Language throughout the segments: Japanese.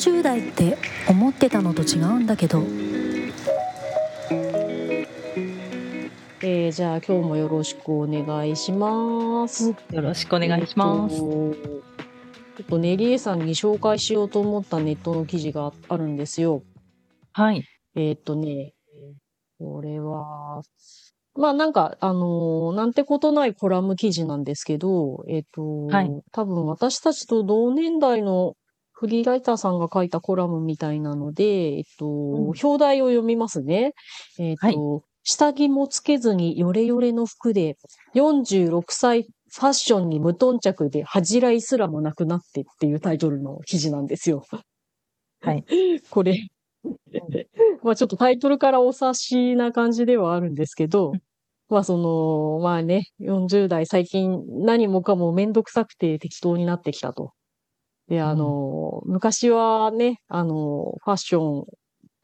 40代って思ってたのと違うんだけどえー、じゃあ今日もよろしくお願いします。よろしくお願いします。えっとちょっとねりえさんに紹介しようと思ったネットの記事があるんですよ。はい。えーっとね、これは、まあなんか、あのーなんてことないコラム記事なんですけど、えーっと、はい多分私たちと同年代のフリーライターさんが書いたコラムみたいなので、えっと、ん表題を読みますね。えーっと、下着もつけずにヨレヨレの服で、46歳ファッションに無頓着で恥じらいすらもなくなってっていうタイトルの記事なんですよ。はい。これ、まあちょっとタイトルからお察しな感じではあるんですけど、まあその、まあね、40代最近何もかもめんどくさくて適当になってきたと。で、あの、昔はね、あの、ファッション、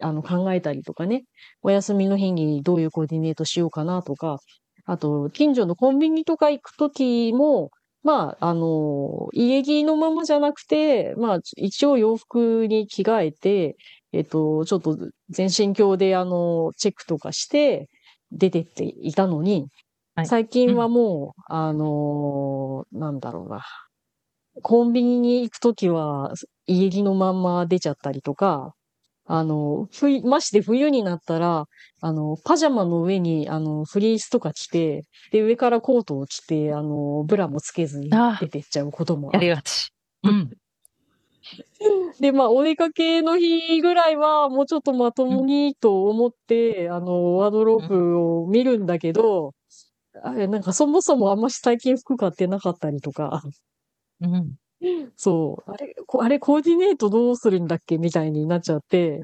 あの、考えたりとかね、お休みの日にどういうコーディネートしようかなとか、あと、近所のコンビニとか行くときも、まあ、あの、家着のままじゃなくて、まあ、一応洋服に着替えて、えっと、ちょっと全身鏡であの、チェックとかして出てっていたのに、はい。最近はもう、あのなんだろうな。コンビニに行くときは家着のまんま出ちゃったりとか、あの、冬、まして冬になったら、あの、パジャマの上に、あの、フリースとか着て、で、上からコートを着て、あの、ブラもつけずに出てっちゃうこともありがち。うん。で、まあ、お出かけの日ぐらいは、もうちょっとまともにと思って、あの、ワードロープを見るんだけど、あれ、なんかそもそもあんまし最近服買ってなかったりとか、うん。そう、あれ、こあれ、コーディネートどうするんだっけみたいになっちゃって、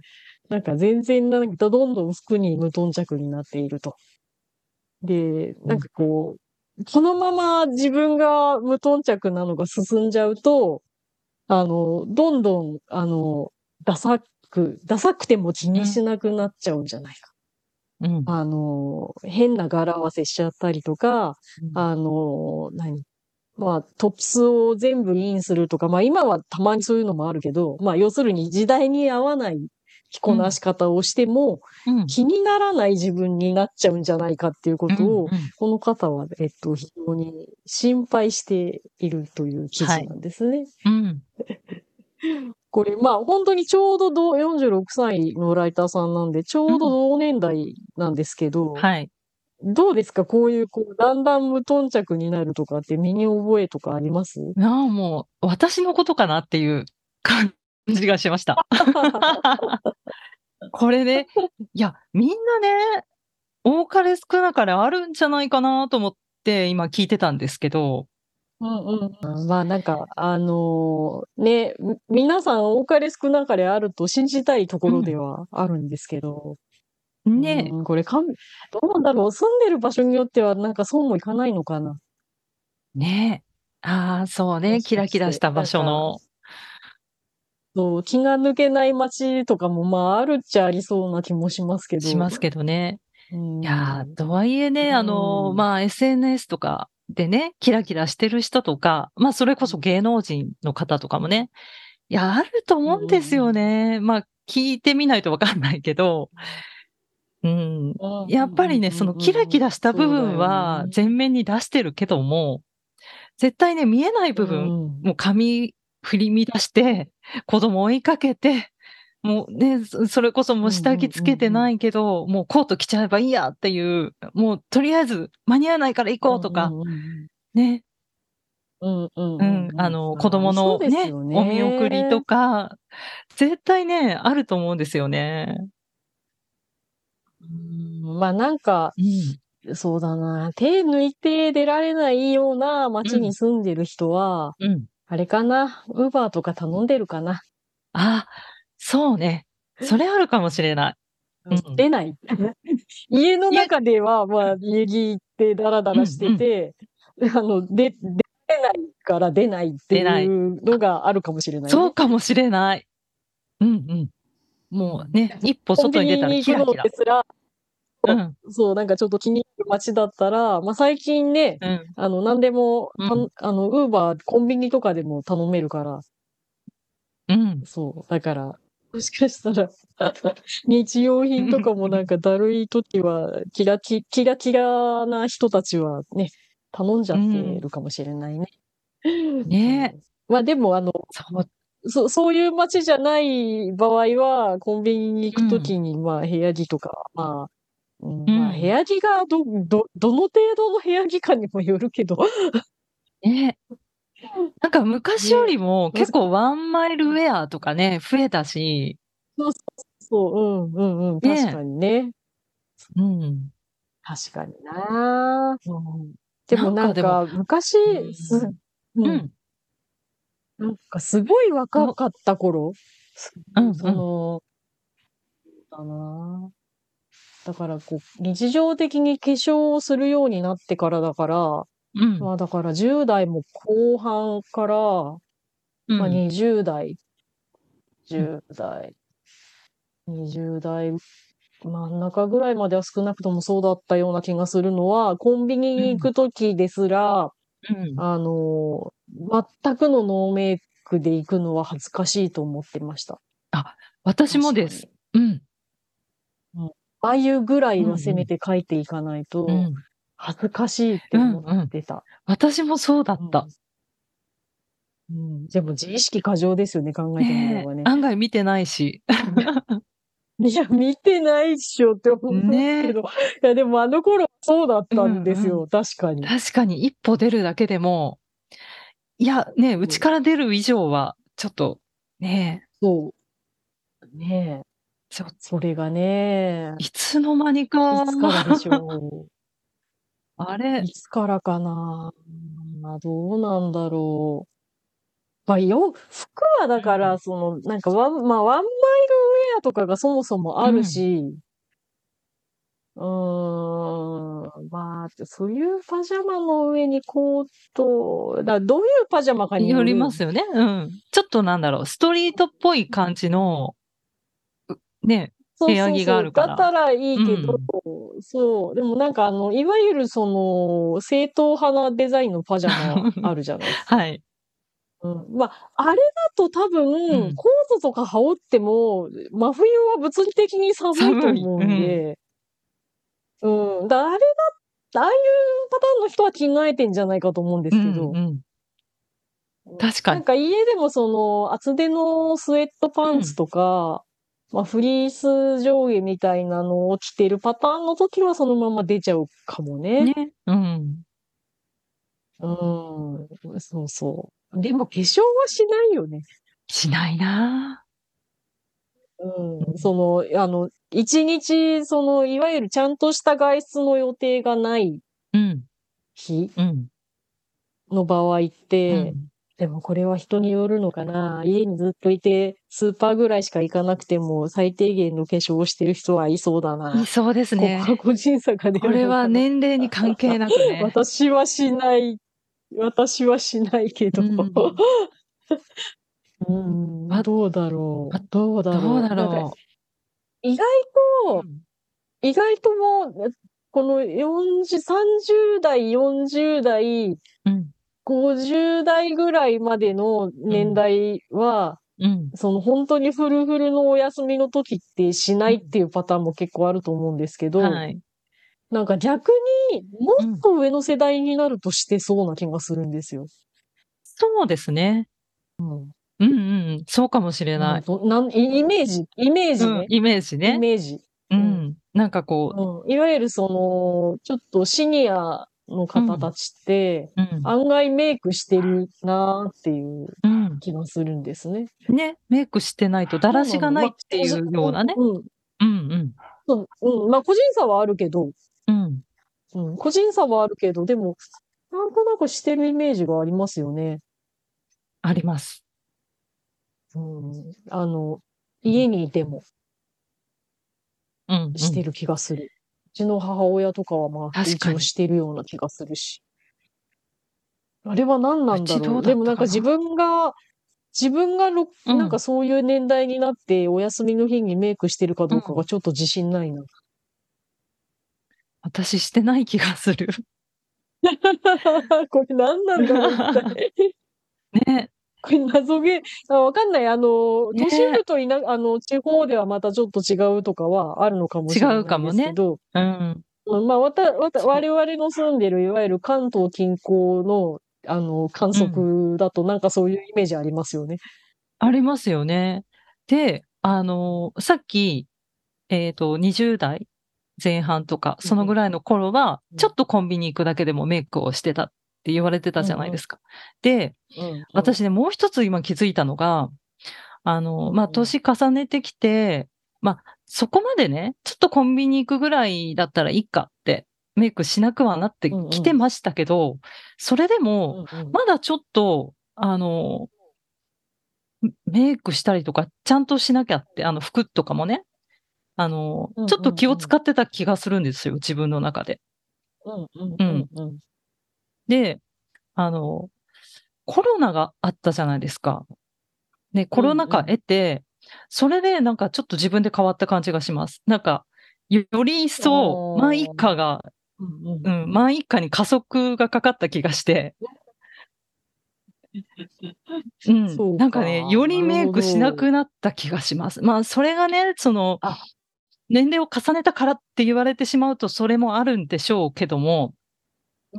なんか全然なんかどんどん服に無頓着になっていると。で、なんかこう、このまま自分が無頓着なのが進んじゃうと、あの、どんどん、あの、ダサく、ダサくても気にしなくなっちゃうんじゃないか。うん。あの、変な柄合わせしちゃったりとか、あの、何？まあ、トップスを全部インするとか、まあ今はたまにそういうのもあるけど、まあ要するに時代に合わない着こなし方をしても、うん。気にならない自分になっちゃうんじゃないかっていうことを、うんこの方は、えっと、非常に心配しているという記事なんですね。うん。これ、まあ本当にちょうど同46歳のライターさんなんで、ちょうど同年代なんですけど、はい。どうですか？こういう、こう、だんだん無頓着になるとかって身に覚えとかあります？なあ、もう、私のことかなっていう感じがしました。これね、いや、みんなね、多かれ少なかれあるんじゃないかなと思って今聞いてたんですけど、うんうんうん。まあなんか、あのーね、み皆さん多かれ少なかれあると信じたいところではあるんですけど、ね、うんこれかん、どうなんだろう、住んでる場所によってはなんかそうもいかないのかな。ね。ああ、そうね、キラキラした場所の。そう、気が抜けない街とかもまああるっちゃありそうな気もしますけど。しますけどね。うんいやー、とはいえね、あのうんまあ、SNS とかでね、キラキラしてる人とか、まあ、それこそ芸能人の方とかもね、いや、あると思うんですよね。まあ、聞いてみないとわかんないけど、うん。うんやっぱりね、そのキラキラした部分は前面に出してるけども、絶対ね、見えない部分、うんもう髪振り乱して、子供追いかけて、もうね、そそれこそもう下着つけてないけど、もうコート着ちゃえばいいやっていう、もうとりあえず間に合わないから行こうとか、ね、うんうんううん。ん、あの、子供のねお見送りとか、絶対ね、あると思うんですよね。うんまあなんか、うん。そうだな。手抜いて出られないような街に住んでる人は、うん。あれかな？ウーバーとか頼んでるかな？あ、そうね。それあるかもしれない。うん出ない。家の中では、まあ、家着ってダラダラしてて、あの、で、出ないから出ないっていうのがあるかもしれないね、そうかもしれない。うんうん。もうね、一歩外に出たらキラキラうん。そう、なんかちょっと気に入る街だったら、まあ最近ね、うん。あの、何でも、たうんあの、ウーバー、コンビニとかでも頼めるから、うん。そう。だから、もしかしたら、日用品とかもなんかだるい時は、キラキ、キラキラな人たちはね、頼んじゃってるかもしれないね。ねうんまあでも、あの、そう。そそういう街じゃない場合は、コンビニに行くときに、まあ、部屋着とか、まあ、うんまあ、うん部屋着がど、ど、どの程度の部屋着かにもよるけど、ね。なんか昔よりもね結構ワンマイルウェアとかね、増えたし、そうそうそう、うん、うん、うん、ね確かにね。うん。確かになそうでもなんかか、昔、うんす、ううん、ん。なんかすごい若かった頃、うんうん。その、だな。だからこう、日常的に化粧をするようになってからだから、うん。まあだから10代も後半から、うん。まあ20代、10代、20代真ん中ぐらいまでは少なくともそうだったような気がするのは、コンビニに行くときですら、うん。あの、全くのノーメイクで行くのは恥ずかしいと思ってました。私もです。うん。眉ぐらいはせめて描いていかないと、うん。恥ずかしいって思ってた。私もそうだった。うん。うんでも自意識過剰ですよね、考えてみれねばね。案外見てないし。いや、見てないっしょって思うねけど。いや、でもあの頃そうだったんですよ、うん確かに。確かに一歩出るだけでも、いや、ね、うちから出る以上は、ちょっと、ね、そう。ねえ。ちょそれがね、いつの間にいか、つからでしょあう。れい、つからかな。まあ、どうなんだろう。まあ、よ、服はだかうら、その、なんかワン、まあ、ワンマイルウェアとかがそもそもあるし、うーん、まあ、そういうパジャマの上にコート、だどういうパジャマかによりますよね。うん。ちょっとなんだろう、ストリートっぽい感じの、うね、部屋着があるから。だったらいいけど、そう。でもなんかあの、いわゆるその、正統派なデザインのパジャマあるじゃないですか。はい。うん、まあ、あれだと多分、うん。コートとか羽織っても、真冬は物理的に寒いと思うんで、うん。だあれだ、ああいうパターンの人は着替えてんじゃないかと思うんですけど、うんうん確かになんか家でもその、厚手のスウェットパンツとか、まあフリース上下みたいなのを着てるパターンの時はそのまま出ちゃうかもね。ね。うん。うん。そうそう。でも化粧はしないよね。しないなうん。その、あの、一日、その、いわゆるちゃんとした外出の予定がないうん。日うん。の場合って、うんでもこれは人によるのかな。家にずっといて、スーパーぐらいしか行かなくても、最低限の化粧をしてる人はいそうだな。いそうですここね。は個人差が出るのかなこれは。年齢に関係なくね。私はしない。私はしないけど。うん うんまどうだろまう。どうだろう。どう意外う。と、意外ともう、この40、30代、40代、うん。50代ぐらいまでの年代は、うん。その本当にフルフルのお休みの時ってしないっていうパターンも結構あると思うんですけど、はい。なんか逆にもっと上の世代になるとしてそうな気がするんですよ。そうですね。うん。うんうんうん。そうかもしれない。なんなんイイメージ、イメージね。うんイメージイね。メージ。うん。なんかこうん。いわゆるその、ちょっとシニアの方たちって、う、うん。案外メイクしてるなーっていううん。気がするんですね。ね、メイクしてないとだらしがないっていうようなね。うん。うんうん。まあ個人差はあるけど、うん。うん。個人差はあるけど、でも、なんとなくしてるイメージがありますよね。あります。うん。あの、家にいてもうん、うん。してる気がする。うちの母親とかはまあ、一応してるような気がするし。あれは何なんだうちどうう。でもなんか自分が、自分がろ、うんなんかそういう年代になってお休みの日にメイクしてるかどうかがちょっと自信ないな。私してない気がする。これ何なんだろう。ね。これ謎げあ、わかんない。あの、ね都市部といなあの、地方ではまたちょっと違うとかはあるのかもしれない違うかもねですけど、うん。うんまあ、わた、わた、我々の住んでる、いわゆる関東近郊の、あの、観測だと、なんかそういうイメージありますよね。ありますよね。で、あの、さっき、えっと、20代前半とか、そのぐらいの頃はう、んちょっとコンビニ行くだけでもメイクをしてたって言われてたじゃないですか。で、うん、私ね、もう一つ今気づいたのが、あの、まあ、うん年重ねてきて、まあ、そこまでね、ちょっとコンビニ行くぐらいだったらいいかって、メイクしなくはなってきてましたけど、それでも、うんうん。まだちょっと、あの、メイクしたりとか、ちゃんとしなきゃって、あの、服とかもね、あのうんうんう、ん。ちょっと気を使ってた気がするんですよ、自分の中で。うんうんうん。うんで、あの、コロナがあったじゃないですか。ね、コロナ禍得て、それでなんかちょっと自分で変わった感じがします。なんか、よより一層、あーマイ一家が、うんうんうん、マイ一家に加速がかかった気がして、うんそうかなんかね、よりメイクしなくなった気がします。まあ、それがね、そのあ、年齢を重ねたからって言われてしまうと、それもあるんでしょうけども、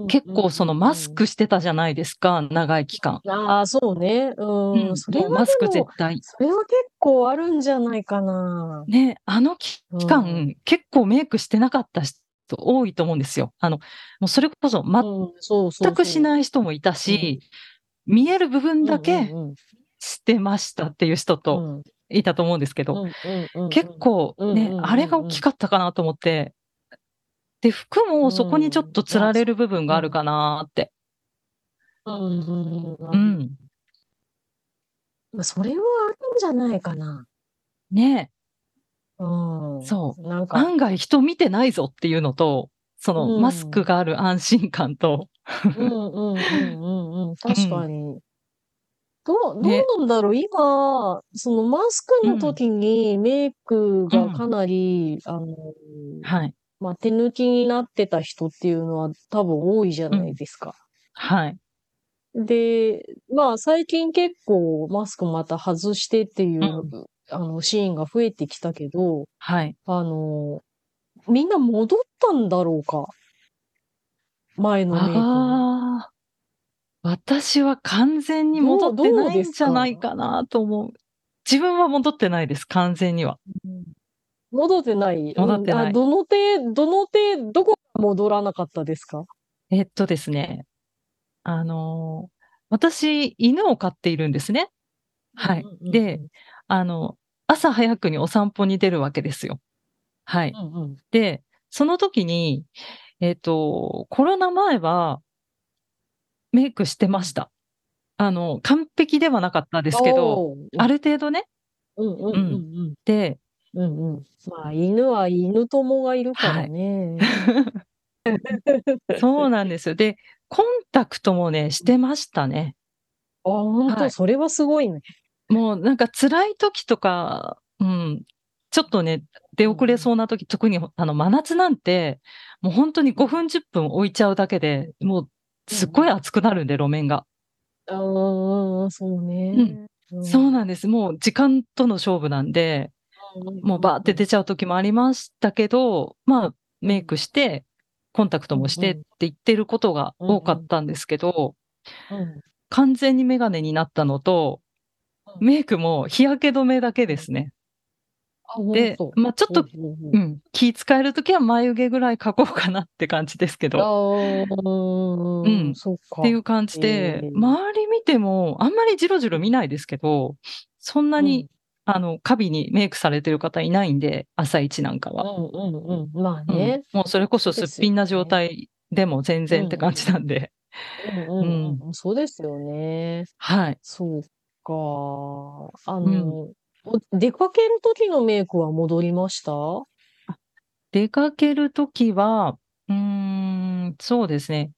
結構そのマスクしてたじゃないですか、長い期間。ああ、そうね。うん。うんそれはマスク絶対。それは結構あるんじゃないかな。ね、あの期うん間、結構メイクしてなかった人多いと思うんですよ。あの、もうそれこそ。全くしない人もいたし、見える部分だけしてましたっていう人うとんいたと思うんですけど、結構ねあれが大きかったかなと思って、で、服もそこにちょっとつられる部分があるかなって。うんうんそれはあるんじゃないかな。ねうん。そうなんか、案外人見てないぞっていうのと、そのうんマスクがある安心感と、うんうんうんうんうん。確かに。どう、どうねなんだろう今、そのマスクの時にメイクがかなり、あの、はい。まあ、手抜きになってた人っていうのは多分多いじゃないですか。はい。で、まあ最近結構マスクまた外してっていう、うあのシーンが増えてきたけど、はい。あの、みんな戻ったんだろうか？前のメイクに。ああ、私は完全に戻ってないんじゃないかなと思う。自分は戻ってないです、完全には。うん戻ってない戻ってないうんあどの程、どの程、どこが戻らなかったですか？えっとですね、あのー私、犬を飼っているんですね。はいで、あの、朝早くにお散歩に出るわけですよ。はい。うんうんで、その時に、えっと、コロナ前は、メイクしてました。あの、完璧ではなかったですけど、ある程度ね。うんうんうんで、うん。うんうん。まあ、犬は犬友がいるからね。そうなんですよ。で、コンタクトもね、してましたね。あ、本当、はいそれはすごいね。もうなんか辛い時とか、うん、ちょっとね、出遅れそうな時、特にあの真夏なんて、もう本当に5分10分置いちゃうだけで、もうすっごい熱くなるんで、路面が。ああ、そうね。んそうなんです。もう時間との勝負なんで、もうバーって出ちゃう時もありましたけど、まあ、メイクして、コンタクトもしてって言ってることが多かったんですけど、うん完全にメガネになったのと、うん。メイクも日焼け止めだけですね。あ、でまあちょっと、うん気使えるときは眉毛ぐらい描こうかなって感じですけあど、ー。ううん。っていう感じでえ、ー。周り見ても、あんまりじろじろ見ないですけど、そんなに、あの、カビにメイクされてる方いないんで、朝一なんかは。うんうんうん。まあうんね。もうそれこそすっぴんな状態でも全然って感じなんで、うんうんうん。そうですよね。はい。そうか。あの、お出かける時のメイクは戻りました？出かけるときは、うーん、そうですね。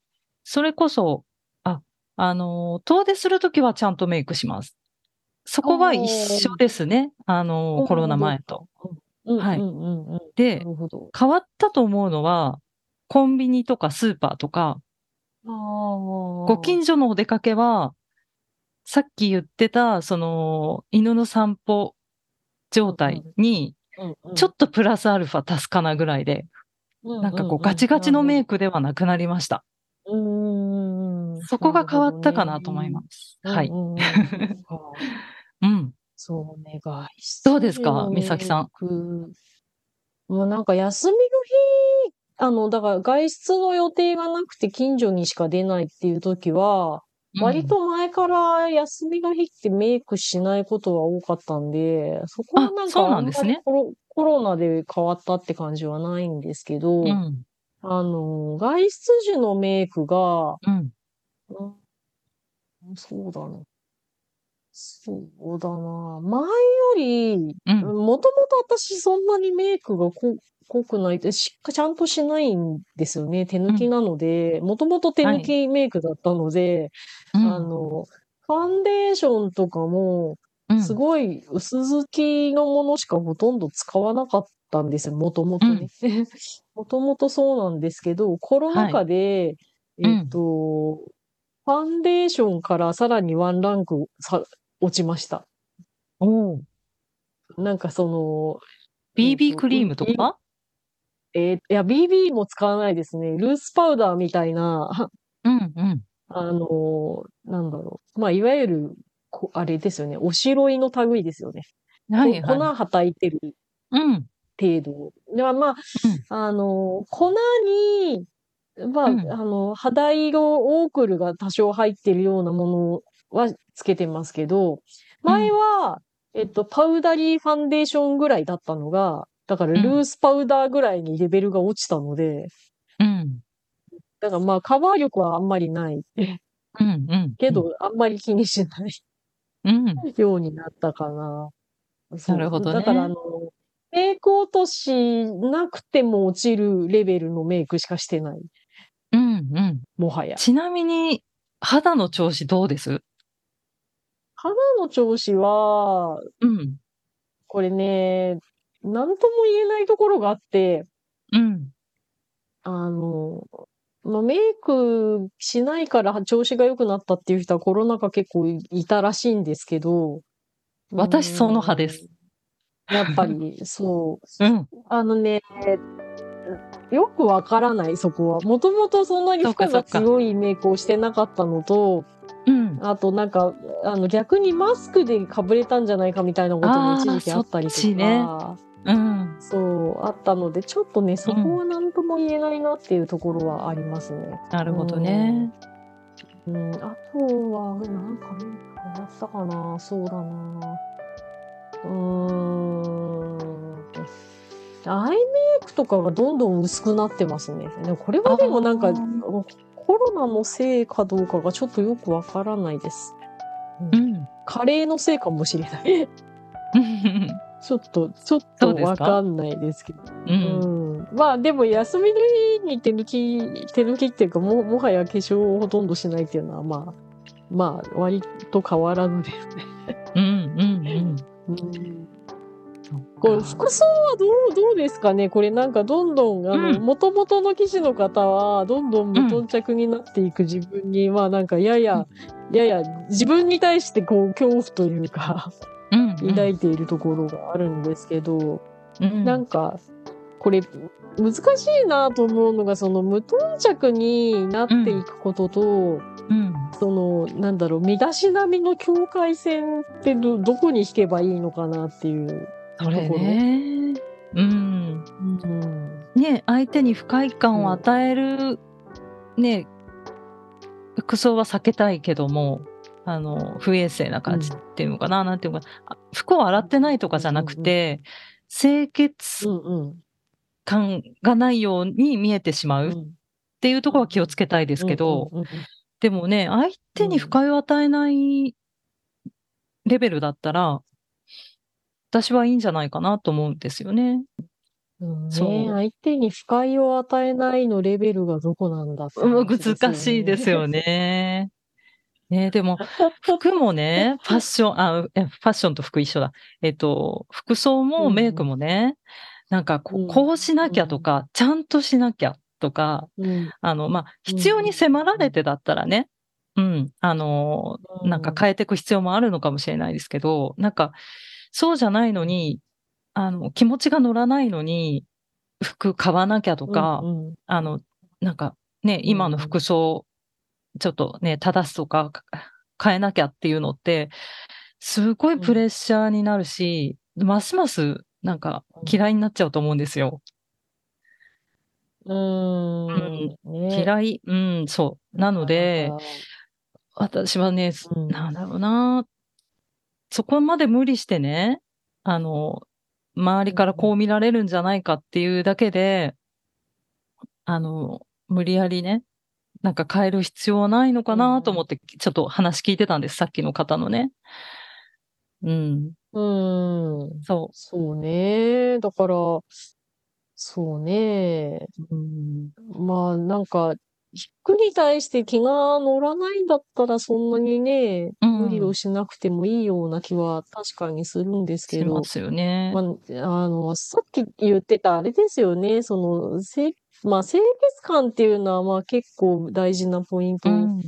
それこそ、あ、あの、遠出するときはちゃんとメイクします。そこは一緒ですね。あの、コロナ前と。うんはいで。変わったと思うのは、コンビニとかスーパーとか。ご近所のお出かけは、さっき言ってた、その、犬の散歩状態に、ちょっとプラスアルファ足すかなぐらいで、なんかこうガチガチのメイクではなくなりました。うん。そこが変わったかなと思います。はい。うん。そうね、外出どうですかの美咲さんもうなんか休みの日、あの、だから外出の予定がなくて近所にしか出ないっていう時は、割と前から休みの日ってメイクしないことは多かったんで、そこはなんかあまりなんんですねコロコロナで変わったって感じはないんですけど、うん。うん。あの、外出時のメイクが、うん。うんそうだな。そうだな。前より、うん。もともと私そんなにメイクがこ濃くないって、しっかちゃんとしないんですよね。手抜きなので、もともと手抜きメイクだったので、うんあの、ファンデーションとかも、うんすごい薄付きのものしかほとんど使わなかったんですよ。もともとね。もともとそうなんですけど、コロナ禍で、うんえっと、ファンデーションからさらにワンランクさ落ちました。おーなんかその、BB クリームとか？えーいや、BB も使わないですね。ルースパウダーみたいな、うんうん。あの、なんだろう。まあ、いわゆる、こあれですよね。おしろいの類ですよね。はいはい。はたいてるうん。程度。ではまあ、あの、粉に、まあ、うんあの、肌色オークルが多少入ってるようなものはつけてますけど、前は、えっと、パウダリーファンデーションぐらいだったのが、だからルースパウダーぐらいにレベルが落ちたので、うん。だからまあカバー力はあんまりないうんうん。けど、あんまり気にしないうん。ようになったかな。なるほどねだからあの、メイク落としなくても落ちるレベルのメイクしかしてない。うんうん。もはや。ちなみに、肌の調子どうです？肌の調子は、うん。これね、なんとも言えないところがあって、うん。あの、まあ、メイクしないから調子が良くなったっていう人はコロナ禍結構いたらしいんですけど、私その派ですうん。やっぱり、そう。うん。あのね、よくわからない、そこは。もともとそんなに負荷が強いメイクをしてなかったのと、うん。あとなんか、あの逆にマスクでかぶれたんじゃないかみたいなことも一時期あったりとか、うん。そう、あったので、ちょっとね、そこは何とも言えないなっていうところはありますね。なるほどね。うん、あとは、なんか変わったかなそうだなうーん。アイメイクとかがどんどん薄くなってますね。でもこれはでもなんかコロナのせいかどうかがちょっとよくわからないです。うん。カレーのせいかもしれない。ちょっと、ちょっとわかんないですけど。う。うんん。まあでも休みの日に手抜き、手抜きっていうかも、もはや化粧をほとんどしないっていうのはまあ、まあ割と変わらぬですね。うん。うん。うんこれ服装はどう、どうですかね？これなんかどんどん、あの、うん元々の記事の方は、どんどん無頓着になっていく自分に、まあなんかやや、やや自分に対してこう恐怖というか、うん。抱いているところがあるんですけど、うん。なんか、これ、難しいなと思うのが、その無頓着になっていくことと、うん。その、なんだろう、身だしなみの境界線ってど、どこに引けばいいのかなっていう。それね。うん。うん。ね、相手に不快感を与える、ね、服装は避けたいけども、あの、不衛生な感じっていうのかな、なんていうのか服を洗ってないとかじゃなくて、清潔うんうん。感がないように見えてしまうっうんていうところは気をつけたいですけど、うんうんうんでもね、相手に不快を与えないレベルだったら、私はいいんじゃないかなと思うんですよね。うんそうね相手に不快を与えないのレベルがどこなんだっね、難しいですよね。ねでも、服もね、ファッション、あ、えファッションと服一緒だ。えっと、服装うんうんもメイクもね、なんかこううんこうしなきゃとか、ちゃんとしなきゃとか、うん。あの、まあ、必要に迫られてだったらね、うん、あの、なんかうん変えていく必要もあるのかもしれないですけど、なんか、そうじゃないのに、あの、気持ちが乗らないのに、服買わなきゃとか、うんうん。あの、なんかね、今の服装、ちょっとね、正すとか、か変えなきゃっていうのって、すごいプレッシャーになるし、ますますなんか嫌いになっちゃうと思うんですよ。うーん。ね。嫌い、うん、そう。なので、私はね、うん。なんだろうな、そこまで無理してね、あの、周りからこう見られるんじゃないかっていうだけで、あの、無理やりね、なんか変える必要はないのかなと思って、ちょっと話聞いてたんです、さっきの方のね。うん、らうん。そそうね。だから、そうね。う。うん、まあ、なんか、服に対して気が乗らないんだったら、そんなにね、うん無理をしなくてもいいような気は確かにするんですけどしま、すよね。まあ、あの、さっき言ってたあれですよね。その、せ、まあ、清潔感っていうのは、まあ結構大事なポイントうん、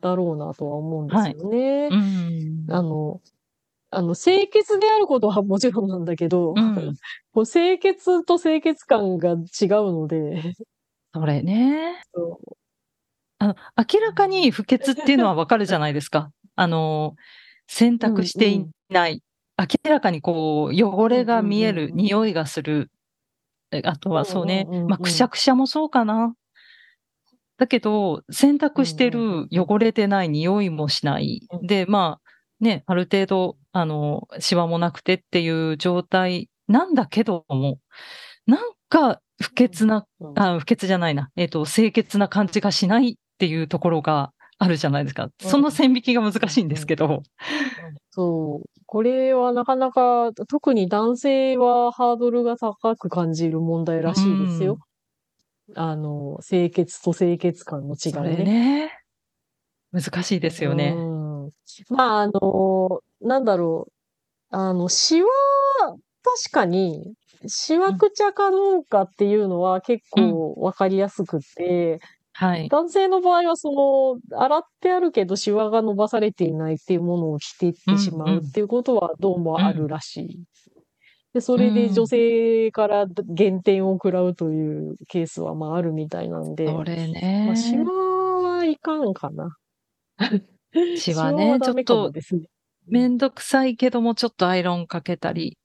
だろうなとは思うんですよね。うん、あの、あの、清潔であることはもちろんなんだけど、うんこう清潔と清潔感が違うので、それね。あの、明らかに不潔っていうのはわかるじゃないですか。あの、洗濯していない。明らかにこう、汚れが見える、うんうんうんうん匂いがする。えあとはそうねうんうんうんう、んまあ、くしゃくしゃもそうかな。だけど、洗濯してうんうんるうん汚れてない匂いもしない。うんで、まあ、ね、ある程度、あの、シワもなくてっていう状態なんだけども、なんか不潔なうんあ、不潔じゃないな。えっ、と、清潔な感じがしないっていうところがあるじゃないですか。その線引きが難しいんですけど。そう。これはなかなか、特に男性はハードルが高く感じる問題らしいですよ。あの、清潔と清潔感の違いね。ね。難しいですよね。うん。まあ、あの、なんだろう。あの、シワ、確かに、シワくちゃかどうかっていうのは結構わかりやすくて、はい。男性の場合はその、洗ってあるけどシワが伸ばされていないっていうものを着ていってしまうっていうことはどうもあるらしい。で、それで女性から減点を食らうというケースはまああるみたいなんで、それまあ、シね。ワはいかんかな。シワねちょっと。めんどくさいけども、ちょっとアイロンかけたり。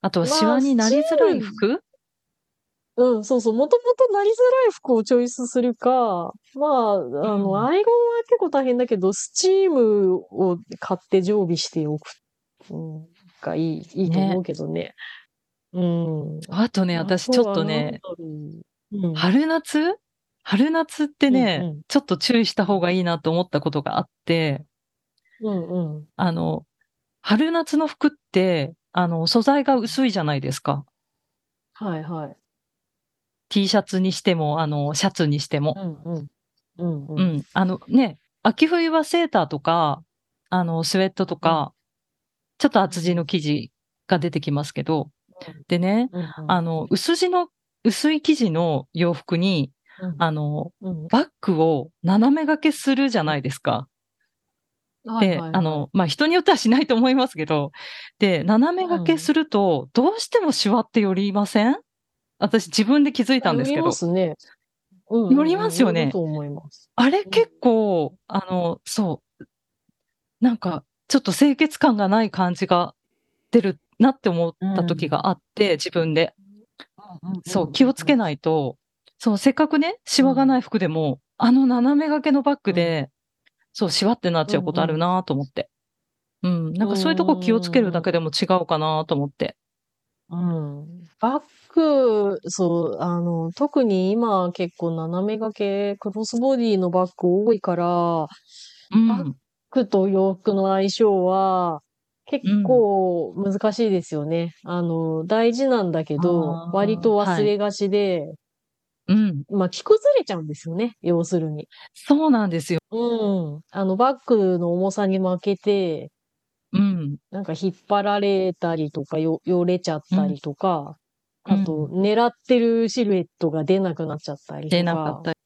あとはまあシワになりづらい服、うん、そうそう。もともとなりづらい服をチョイスするか、まあ、あの、うんアイロンは結構大変だけど、スチームを買って常備しておく、うん、がいい、いいと思うけどね。うん。あとね、私ちょっとね、うん、春夏？春夏ってね、うんうんちょっと注意した方がいいなと思ったことがあって、うんうん。あの、春夏の服って、あの、素材が薄いじゃないですか。はいはい。T シャツにしても、あの、シャツにしても。うんうん。うんう。うんん。あのね、秋冬はセーターとか、あの、スウェットとか、ちょっと厚地の生地が出てきますけど、でね、あの、薄地の、薄い生地の洋服に、うん、あの、うん、バッグを斜め掛けするじゃないですか。で、あの、まあ、人によってはしないと思いますけど、で、斜め掛けすると、どうしてもシワって寄りません？私自分で気づいたんですけど寄りま。すね。うんうんうん寄りますよね寄ると思います。あれ結構、あの、そう、なんか、ちょっと清潔感がない感じが出るなって思った時があって、自分で。そう、気をつけい。ないと、そう、せっかくね、シワがない服でも、あの斜め掛けのバッグで、そう、シワってなっちゃうことあるなと思って。うん、なんかそういうとこ気をつけるだけでも違うかなと思って。うん。バッグ、そう、あの、特に今結構斜め掛け、クロスボディのバッグ多いから、うん。あ服と洋服の相性は結構難しいですよね。あの、大事なんだけど割と忘れがちで、うん。まあ、着崩れちゃうんですよね。要するに。そうなんですよ。うん。あの、バッグの重さに負けて、うん。なんか引っ張られたりとか、よ、よれちゃったりとか、うんあと、狙ってるシルエットが出なくなっちゃったりとか。出なかったり。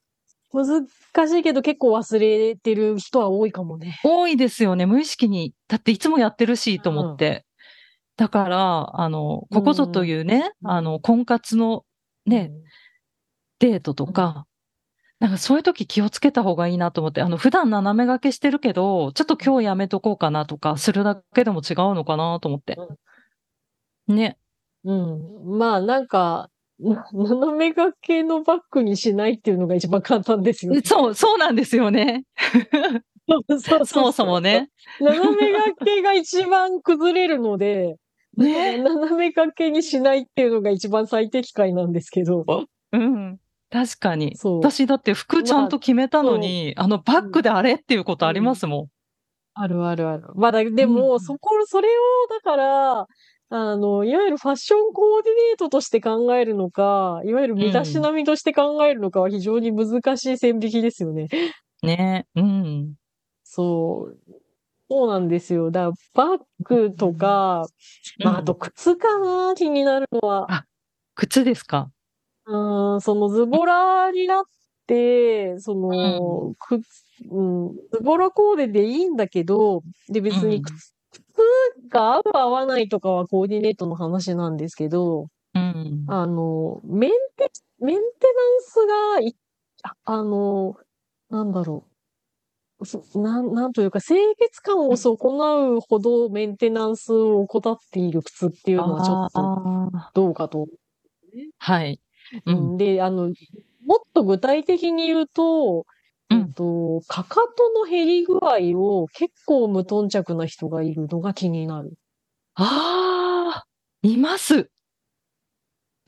難しいけど結構忘れてる人は多いかもね。多いですよね、無意識に。だっていつもやってるし、と思って。だから、あの、ここぞというね、うんあの、婚活のね、デートとか、なんかそういう時気をつけた方がいいなと思って、あの、普段斜め掛けしてるけど、ちょっと今日やめとこうかなとか、するだけでも違うのかなと思って。ね。うん。まあなんか、な 斜め掛けのバッグにしないっていうのが一番簡単ですよね。そう、そうなんですよね。そうそうそもそもね。斜め掛けが一番崩れるので、ね。斜め掛けにしないっていうのが一番最適解なんですけど。うん。確かに。私だって服ちゃんと決めたのに、あのバッグであれっていうことありますもん。あるあるある。まあだ、でも、うんそこ、それを、だから、あの、いわゆるファッションコーディネートとして考えるのか、いわゆる身だしなみとして考えるのかは非常に難しい線引きですよね。ね。うん。そう。そうなんですよ。だから、バッグとか、まあ、あと靴かな、気になるのは。靴ですか？うん、そのズボラになって、その、く、うん、ズボラコーデでいいんだけど、で、別うんに靴、靴が合う合わないとかはコーディネートの話なんですけど、うん。あの、メンテ、メンテナンスがい、ああの、なんだろう。そなん、なんというか、清潔感を損なうほどメンテナンスを怠っている靴っていうのはちょっとどうかと。はい。う。うんん、で、あの、もっと具体的に言うと、うんと、かかとの減り具合を結構無頓着な人がいるのが気になる。ああ、います。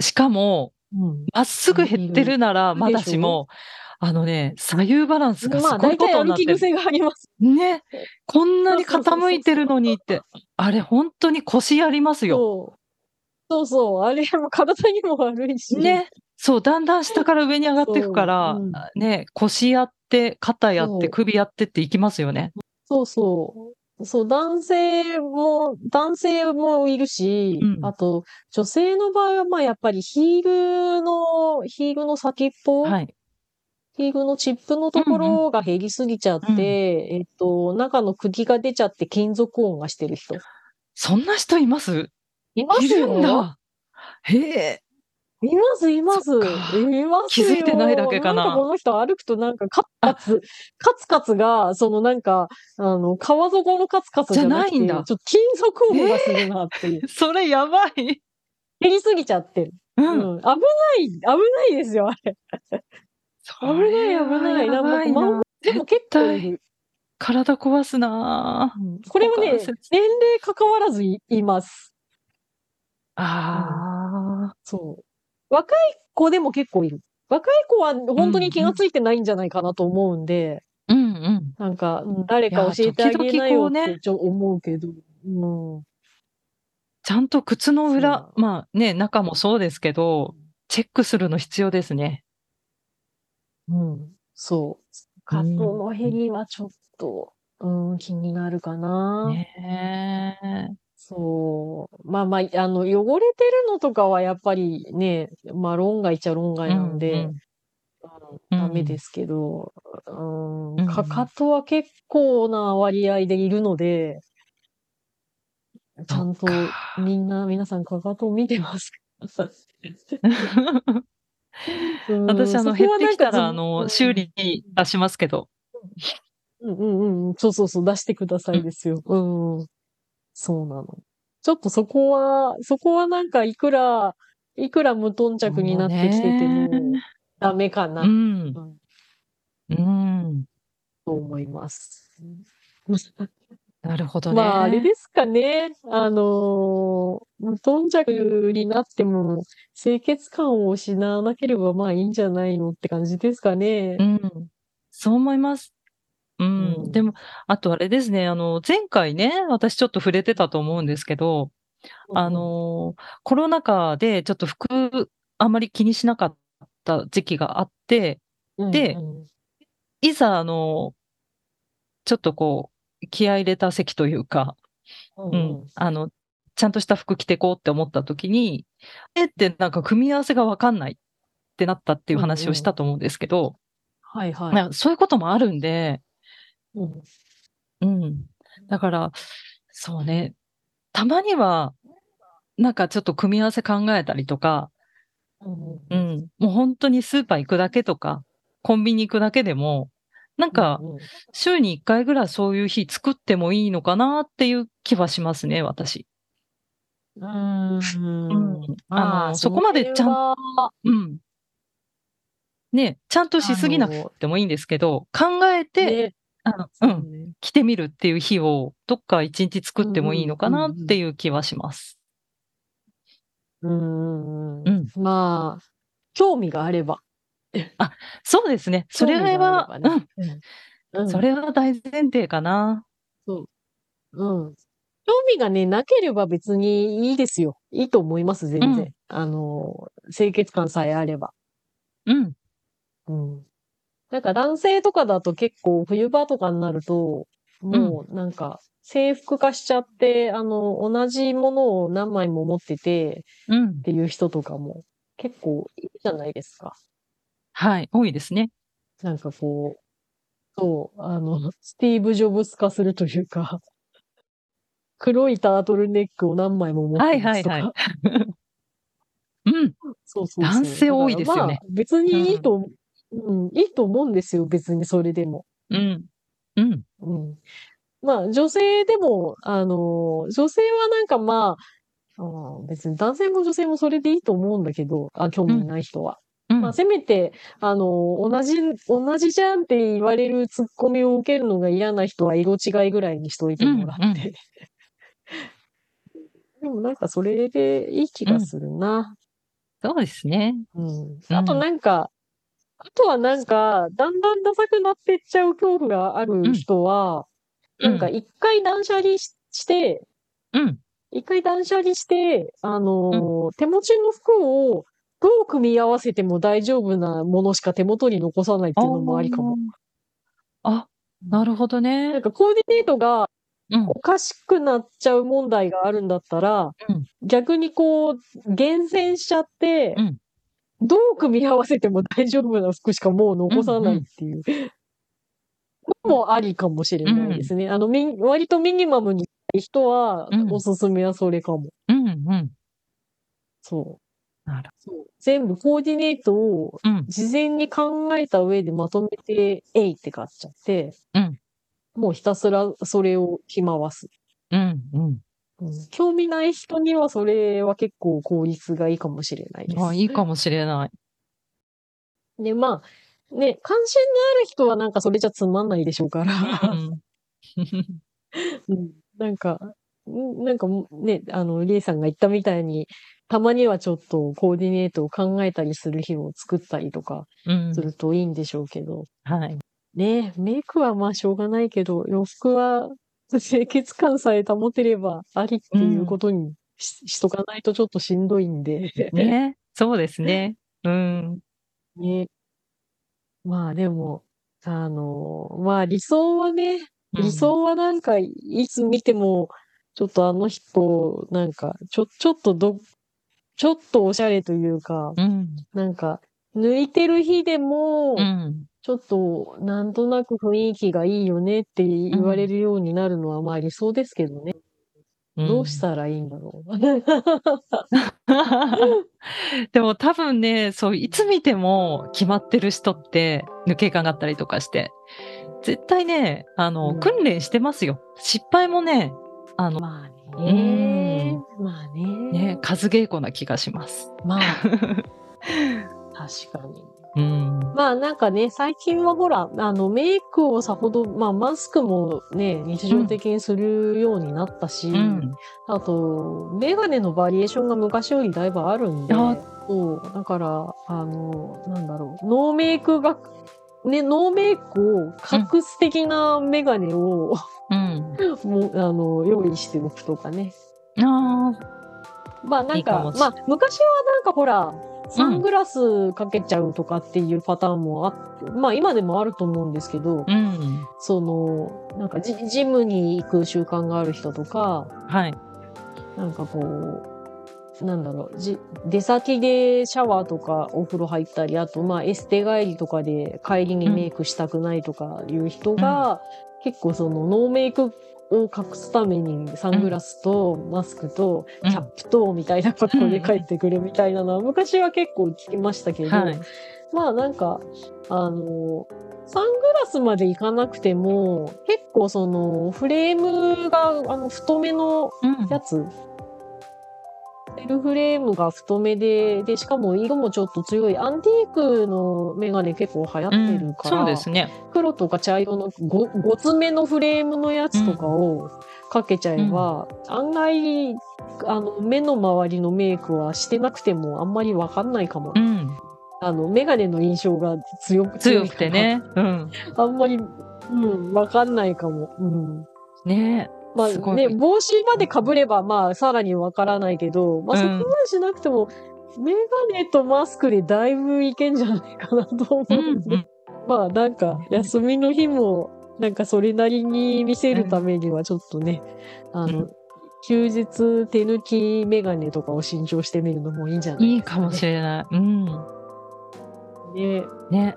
しかも、うん。まっすぐ減ってるならまだしも、あのね、左右バランスがすまあ、ごいことになってる。歩き癖があります。ね。こんなに傾いてるのにって、あれ本当に腰やりますよ。そう。そう。あれも体にも悪いし。ね。そう、だんだん下から上に上がっていくから、そううんね、腰や肩やって、首やってっていきますよね。そうそう。そう、男性も、男性もいるし、うんあと、女性の場合は、まあ、やっぱりヒールの、ヒールの先っぽ、はい。ヒールのチップのところが減りすぎちゃって、うんえっと、中の釘が出ちゃって金属音がしてる人。そんな人います？いまいるんだ。へえ。います、います。いますよ。気づいてないだけかなんかこの人歩くとなんかカツカツ、カツカツが、そのなんか、あの、川底のカツカツじゃなくて、じゃないんだちょっと金属音がするなっていう。それやばい。減りすぎちゃってる。う。うんん。危ない、危ないですよ、あれ。そ危ない危ないやばいなんかな。でも結構。体壊すなぁうんこれはね、年齢関わらずいいます。ああ。そう。若い子でも結構いる。若い子は本当に気がついてないんじゃないかなと思うんで、うんうん。なんか、うん誰か教えてあげなよっねてちょ思うけど。うん。ちゃんと靴の裏、まあね、中もそうですけど、チェックするの必要ですね。うん。そう。カットの減りはちょっと、うん、気になるかな。ねえ。そう。まあまあ、あの、汚れてるのとかはやっぱりね、まあ論外っちゃ論外なんで、うんうんうんうんダメですけど、うんうんかかとは結構な割合でいるので、ちゃんとみんな、皆さんかかとを見てますか？う ん私、あの、減ってきたら、あうの、ん修理に出しますけど。うんうんうん。そうそうそう、出してくださいですよ。うん。そうなの。ちょっとそこは、そこはなんかいくら、いくら無頓着になってきててもねダメかな、うん。うんうん。と思います。なるほどね。まあ、あれですかね。あのー無頓着になっても清潔感を失わなければまあいいんじゃないのって感じですかねう。ん。そう思います。うん。うん。でも、あとあれですね、あの、前回ね、私ちょっと触れてたと思うんですけど、あのーコロナ禍でちょっと服あまり気にしなかった時期があって、うん、でうん。いざ、あのちょっとこう、気合い入れた席というか、うんうん、あの、ちゃんとした服着てこうって思った時に、えってなんか組み合わせがわかんないってなったっていう話をしたと思うんですけど、はいはい。まあそういうこともあるんで、うんうん。だから、そうね。たまには、なんかちょっと組み合わせ考えたりとか、うんうん。もう本当にスーパー行くだけとか、コンビニ行くだけでも、なんか週に1回ぐらいそういう日作ってもいいのかなっていう気はしますね、私。うーんうんまあのそこまでちゃんそれはうん。ね、ちゃんとしすぎなくてもいいんですけど、考えて、ねあの、う、そうんね来てみるっていう日を、どっか一日作ってもいいのかなっていう気はします。うんうんううんん。まあ、興味があれば。そうですね。それは、ねうん、うんそれは大前提かな。うん。興味がね、なければ別にいいですよ。いいと思います、全然。うんあの、清潔感さえあれば。うん。うん。なんか男性とかだと結構冬場とかになると、もうなんか制服化しちゃって、あの、同じものを何枚も持っててうんっ。ていう人とかも結構いるじゃないですか。はい。多いですね。なんかこう、そう、あの、スティーブ・ジョブス化するというか、黒いタートルネックを何枚も持ってますとか。はいはい うん。そうそうそう。男性多いですよねまあ別にいいと、うん、いいと思うんですよ、別にそれでも。うん。うん。うん。まあ、女性でも、あの、女性はなんかまあ、うん別に男性も女性もそれでいいと思うんだけど、あ、興味ない人は。うん。まあ、せめて、あの、同じ、同じじゃんって言われるツッコミを受けるのが嫌な人は色違いぐらいにしといてもらって。うんうん でもなんかそれでいい気がするな。そうですね。うん。あとなんか、あとはなんか、だんだんダサくなってっちゃう恐怖がある人は、うんなんか一回断捨離しして、うん。一回断捨離して、あのー手持ちの服をどう組み合わせても大丈夫なものしか手元に残さないっていうのもありかも。あなるほどなんね。かコーディネートがうん。おかしくなっちゃう問題があるんだったら、うん逆にこう、厳選しちゃって、うんどう組み合わせても大丈夫な服しかもう残さないっていうのもありかもしれないですね。あの、み割とミニマムにしたい人はう、んおすすめはそれかも。うん。うん。そう。なるそう全部コーディネートをうん。事前に考えた上でまとめて、えいって買っちゃって、うんもうひたすらそれを着回す。うん。うん。うん興味ない人にはそれは結構効率がいいかもしれないです。あ、いいかもしれない。で、まあ、ね、関心のある人はなんかそれじゃつまんないでしょうから。うん。うんなんか、んなんかもね、あの、リエさんが言ったみたいに、たまにはちょっとコーディネートを考えたりする日を作ったりとかうんするといいんでしょうけど。はい。ね、メイクはまあしょうがないけど、洋服は清潔感さえ保てればありっていうことにし,、しとかないとちょっとしんどいんで。ね。そうですね。うん。ね。まあでも、あの、まあ理想はね、理想はなんかいつ見ても、ちょっとあの人、なんか、ちょ、ちょっとど、ちょっとおしゃれというか、うん。なんか、抜いてる日でもう、ん。ちょっと、なんとなく雰囲気がいいよねって言われるようになるのは、まあ理想ですけどね。どうしたらいいんだろう。でも多分ね、そう、いつ見ても決まってる人って抜け感があったりとかして、絶対ね、あの、うん訓練してますよ。失敗もね、あの、まあね。まあね。ね、数稽古な気がします。まあ、確かに。うん。まあなんかね、最近はほら、あの、メイクをさほど、まあマスクもね、日常的にするようになったし、うん。あと、メガネのバリエーションが昔よりだいぶあるんで、あそう、だから、あの、なんだろう、ノーメイクが、ね、ノーメイクを隠す的なメガネを、うん。もう、あの、用意しておくとかね。あまあなんか、まあ昔はなんかほら、サングラスかけちゃうとかっていうパターンもあって、まあ今でもあると思うんですけど、あ、うん。その、なんかジジムに行く習慣がある人とか、はい。なんかこう、なんだろう、じ出先でシャワーとかお風呂入ったり、あとまあエステ帰りとかで帰りにメイクしたくないとかいう人が、結構そのノーメイクを隠すためにサングラスとマスクとうんキャップとみたいな格好で帰ってくるみたいなのは昔は結構聞きましたけど、はい。まあなんか、あの、サングラスまでいかなくても、結構そのフレームがあの太めのうんやつ、セルフレームが太めで、で、しかも色もちょっと強いアンティークのメガネ結構流行ってるから、そうですね。黒とか茶色のごごつめのフレームのやつとかをかけちゃえば、案外、あの、目の周りのメイクはしてなくてもあんまりわかんないかも。うん。あの、メガネの印象が強く強くて。ね。うん。あんまり、うん、わかんないかも。うん。ねまあね、帽子まで被れば、まあ、さらにわからないけど、まあ、うんそこまでしなくても、メガネとマスクでだいぶいけんじゃないかなと思ううんんで、うん。まあ、なんか、休みの日も、なんかそれなりに見せるためには、ちょっとね、あの、うん休日手抜きメガネとかを新調してみるのもいいんじゃないいいかもしれない。うん。ね。ね。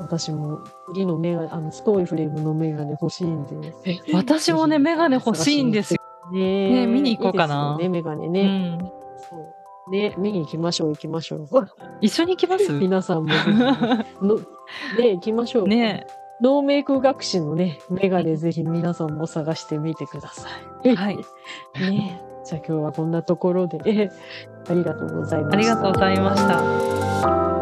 私も次のメガネ、あの、太いフレームのメガネ欲しいんで。私もね、メガネ欲しいんですよ。ねね見に行こうかなね、メガネうね。ん。そうね、見に行きましょう、行きましょう。一緒に行きます？皆さんも のね、行きましょう。ねノーメイク学士のね、メガネぜひ皆さんも探してみてください。はい。ね。じゃあ今日はこんなところで、ありがとうございました。ありがとうございました。